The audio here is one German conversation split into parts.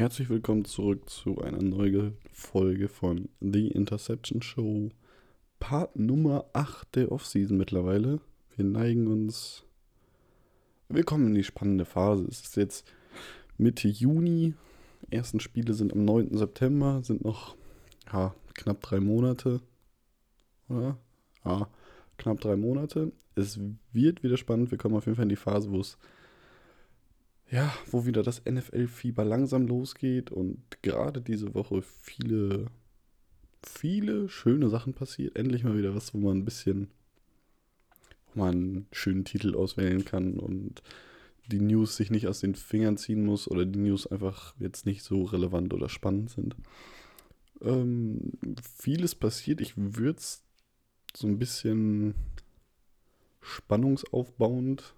Herzlich willkommen zurück zu einer neuen Folge von The Interception Show. Part Nummer 8 der Offseason mittlerweile. Wir neigen uns. Wir kommen in die spannende Phase. Es ist jetzt Mitte Juni. Die ersten Spiele sind am 9. September, sind noch ja, knapp drei Monate. Oder? Ja, knapp drei Monate. Es wird wieder spannend. Wir kommen auf jeden Fall in die Phase, wo es ja, wo wieder das NFL-Fieber langsam losgeht und gerade diese Woche viele, viele schöne Sachen passiert. Endlich mal wieder was, wo man ein bisschen, wo man einen schönen Titel auswählen kann und die News sich nicht aus den Fingern ziehen muss oder die News einfach jetzt nicht so relevant oder spannend sind. Ähm, vieles passiert. Ich würde es so ein bisschen spannungsaufbauend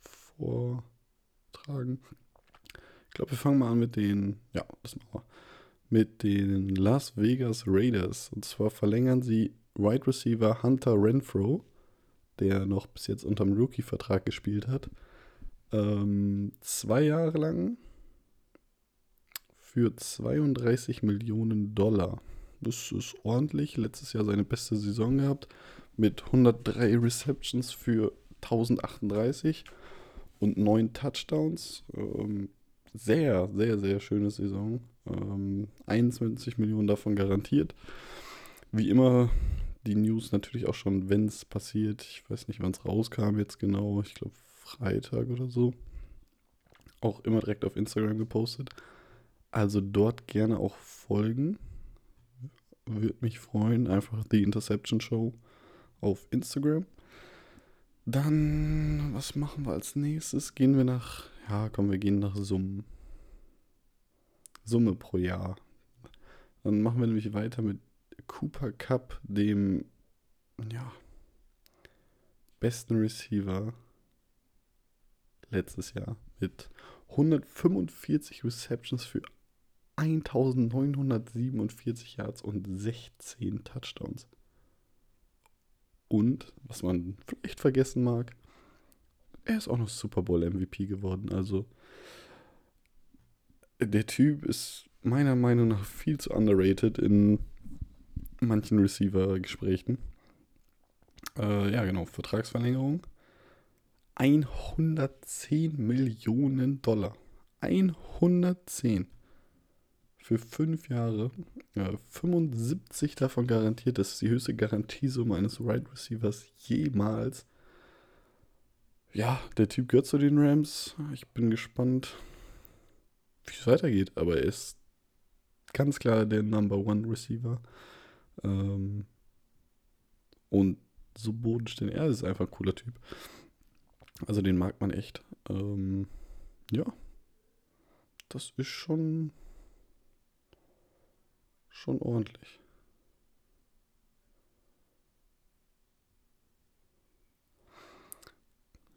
vor tragen. Ich glaube, wir fangen mal an mit den, ja, das machen wir, mit den Las Vegas Raiders. Und zwar verlängern sie Wide Receiver Hunter Renfro, der noch bis jetzt unterm Rookie-Vertrag gespielt hat, ähm, zwei Jahre lang für 32 Millionen Dollar. Das ist ordentlich. Letztes Jahr seine beste Saison gehabt mit 103 Receptions für 1038 und neun Touchdowns. Ähm, sehr, sehr, sehr schöne Saison. Ähm, 21 Millionen davon garantiert. Wie immer die News natürlich auch schon, wenn es passiert. Ich weiß nicht, wann es rauskam jetzt genau. Ich glaube Freitag oder so. Auch immer direkt auf Instagram gepostet. Also dort gerne auch folgen. Würde mich freuen. Einfach die Interception Show auf Instagram. Dann, was machen wir als nächstes? Gehen wir nach, ja, komm, wir gehen nach Summen. Summe pro Jahr. Dann machen wir nämlich weiter mit Cooper Cup, dem, ja, besten Receiver letztes Jahr mit 145 Receptions für 1947 Yards und 16 Touchdowns. Und, was man vielleicht vergessen mag, er ist auch noch Super Bowl MVP geworden. Also, der Typ ist meiner Meinung nach viel zu underrated in manchen Receiver-Gesprächen. Äh, ja, genau, Vertragsverlängerung. 110 Millionen Dollar. 110 für fünf Jahre. Ja, 75 davon garantiert. Das ist die höchste Garantiesumme eines Wide right Receivers jemals. Ja, der Typ gehört zu den Rams. Ich bin gespannt, wie es weitergeht. Aber er ist ganz klar der Number One Receiver. Ähm, und so bodenständig. Er ist einfach ein cooler Typ. Also den mag man echt. Ähm, ja. Das ist schon schon ordentlich.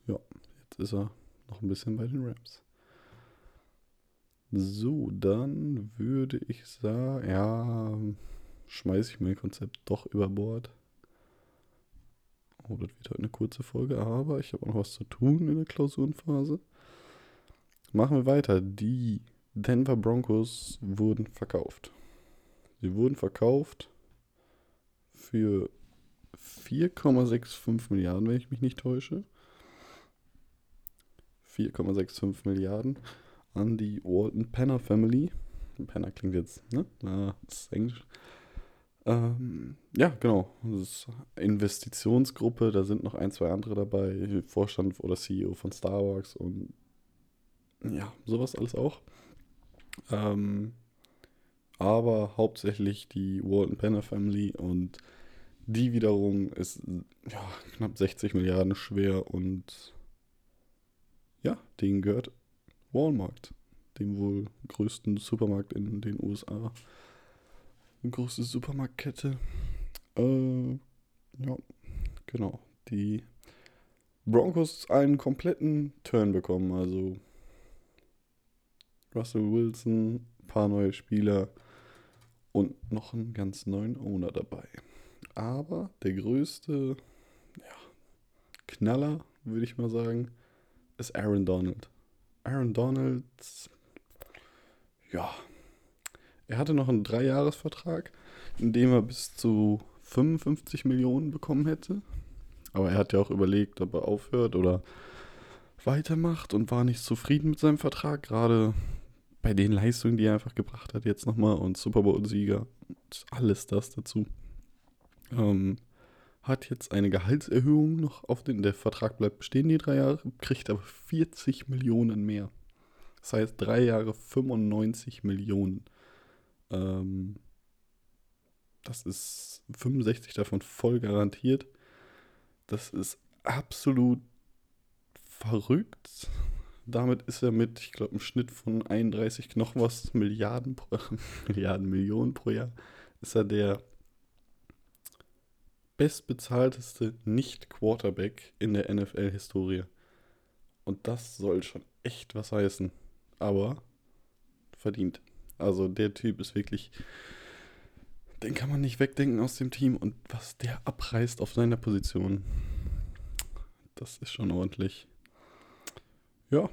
Ja, jetzt ist er noch ein bisschen bei den Rams. So, dann würde ich sagen, ja, schmeiße ich mein Konzept doch über Bord. Oh, das wird heute eine kurze Folge, aber ich habe auch noch was zu tun in der Klausurenphase. Machen wir weiter. Die Denver Broncos wurden verkauft. Sie wurden verkauft für 4,65 Milliarden, wenn ich mich nicht täusche. 4,65 Milliarden an die Walton Penner Family. Penner klingt jetzt, ne? Na, das ist Englisch. Ähm, ja, genau. Das ist Investitionsgruppe, da sind noch ein, zwei andere dabei. Vorstand oder CEO von Starbucks und ja, sowas alles auch. Ähm, aber hauptsächlich die Walton Penner Family und die wiederum ist ja, knapp 60 Milliarden schwer und ja, denen gehört Walmart, dem wohl größten Supermarkt in den USA. Eine große Supermarktkette. Äh, ja, genau. Die Broncos einen kompletten Turn bekommen, also Russell Wilson, paar neue Spieler und noch einen ganz neuen Owner dabei. Aber der größte ja, Knaller, würde ich mal sagen, ist Aaron Donald. Aaron Donald, ja, er hatte noch einen Dreijahresvertrag, in dem er bis zu 55 Millionen bekommen hätte. Aber er hat ja auch überlegt, ob er aufhört oder weitermacht und war nicht zufrieden mit seinem Vertrag. Gerade bei den Leistungen, die er einfach gebracht hat, jetzt nochmal und Super Bowl-Sieger und alles das dazu. Ähm, hat jetzt eine Gehaltserhöhung noch auf den, der Vertrag bleibt bestehen, die drei Jahre, kriegt aber 40 Millionen mehr. Das heißt, drei Jahre 95 Millionen. Ähm, das ist 65 davon voll garantiert. Das ist absolut verrückt. Damit ist er mit, ich glaube, einem Schnitt von 31 noch was Milliarden, pro, Milliarden, Millionen pro Jahr, ist er der bestbezahlteste Nicht-Quarterback in der NFL-Historie. Und das soll schon echt was heißen. Aber verdient. Also der Typ ist wirklich, den kann man nicht wegdenken aus dem Team. Und was der abreißt auf seiner Position, das ist schon ordentlich. Ja,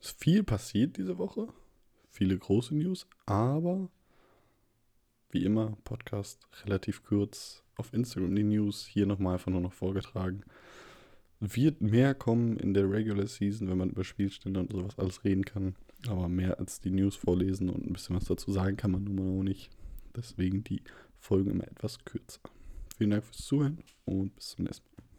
ist viel passiert diese Woche. Viele große News, aber wie immer, Podcast relativ kurz. Auf Instagram die News, hier nochmal einfach nur noch vorgetragen. Wird mehr kommen in der Regular Season, wenn man über Spielstände und sowas alles reden kann. Aber mehr als die News vorlesen und ein bisschen was dazu sagen kann man nun mal auch nicht. Deswegen die Folgen immer etwas kürzer. Vielen Dank fürs Zuhören und bis zum nächsten Mal.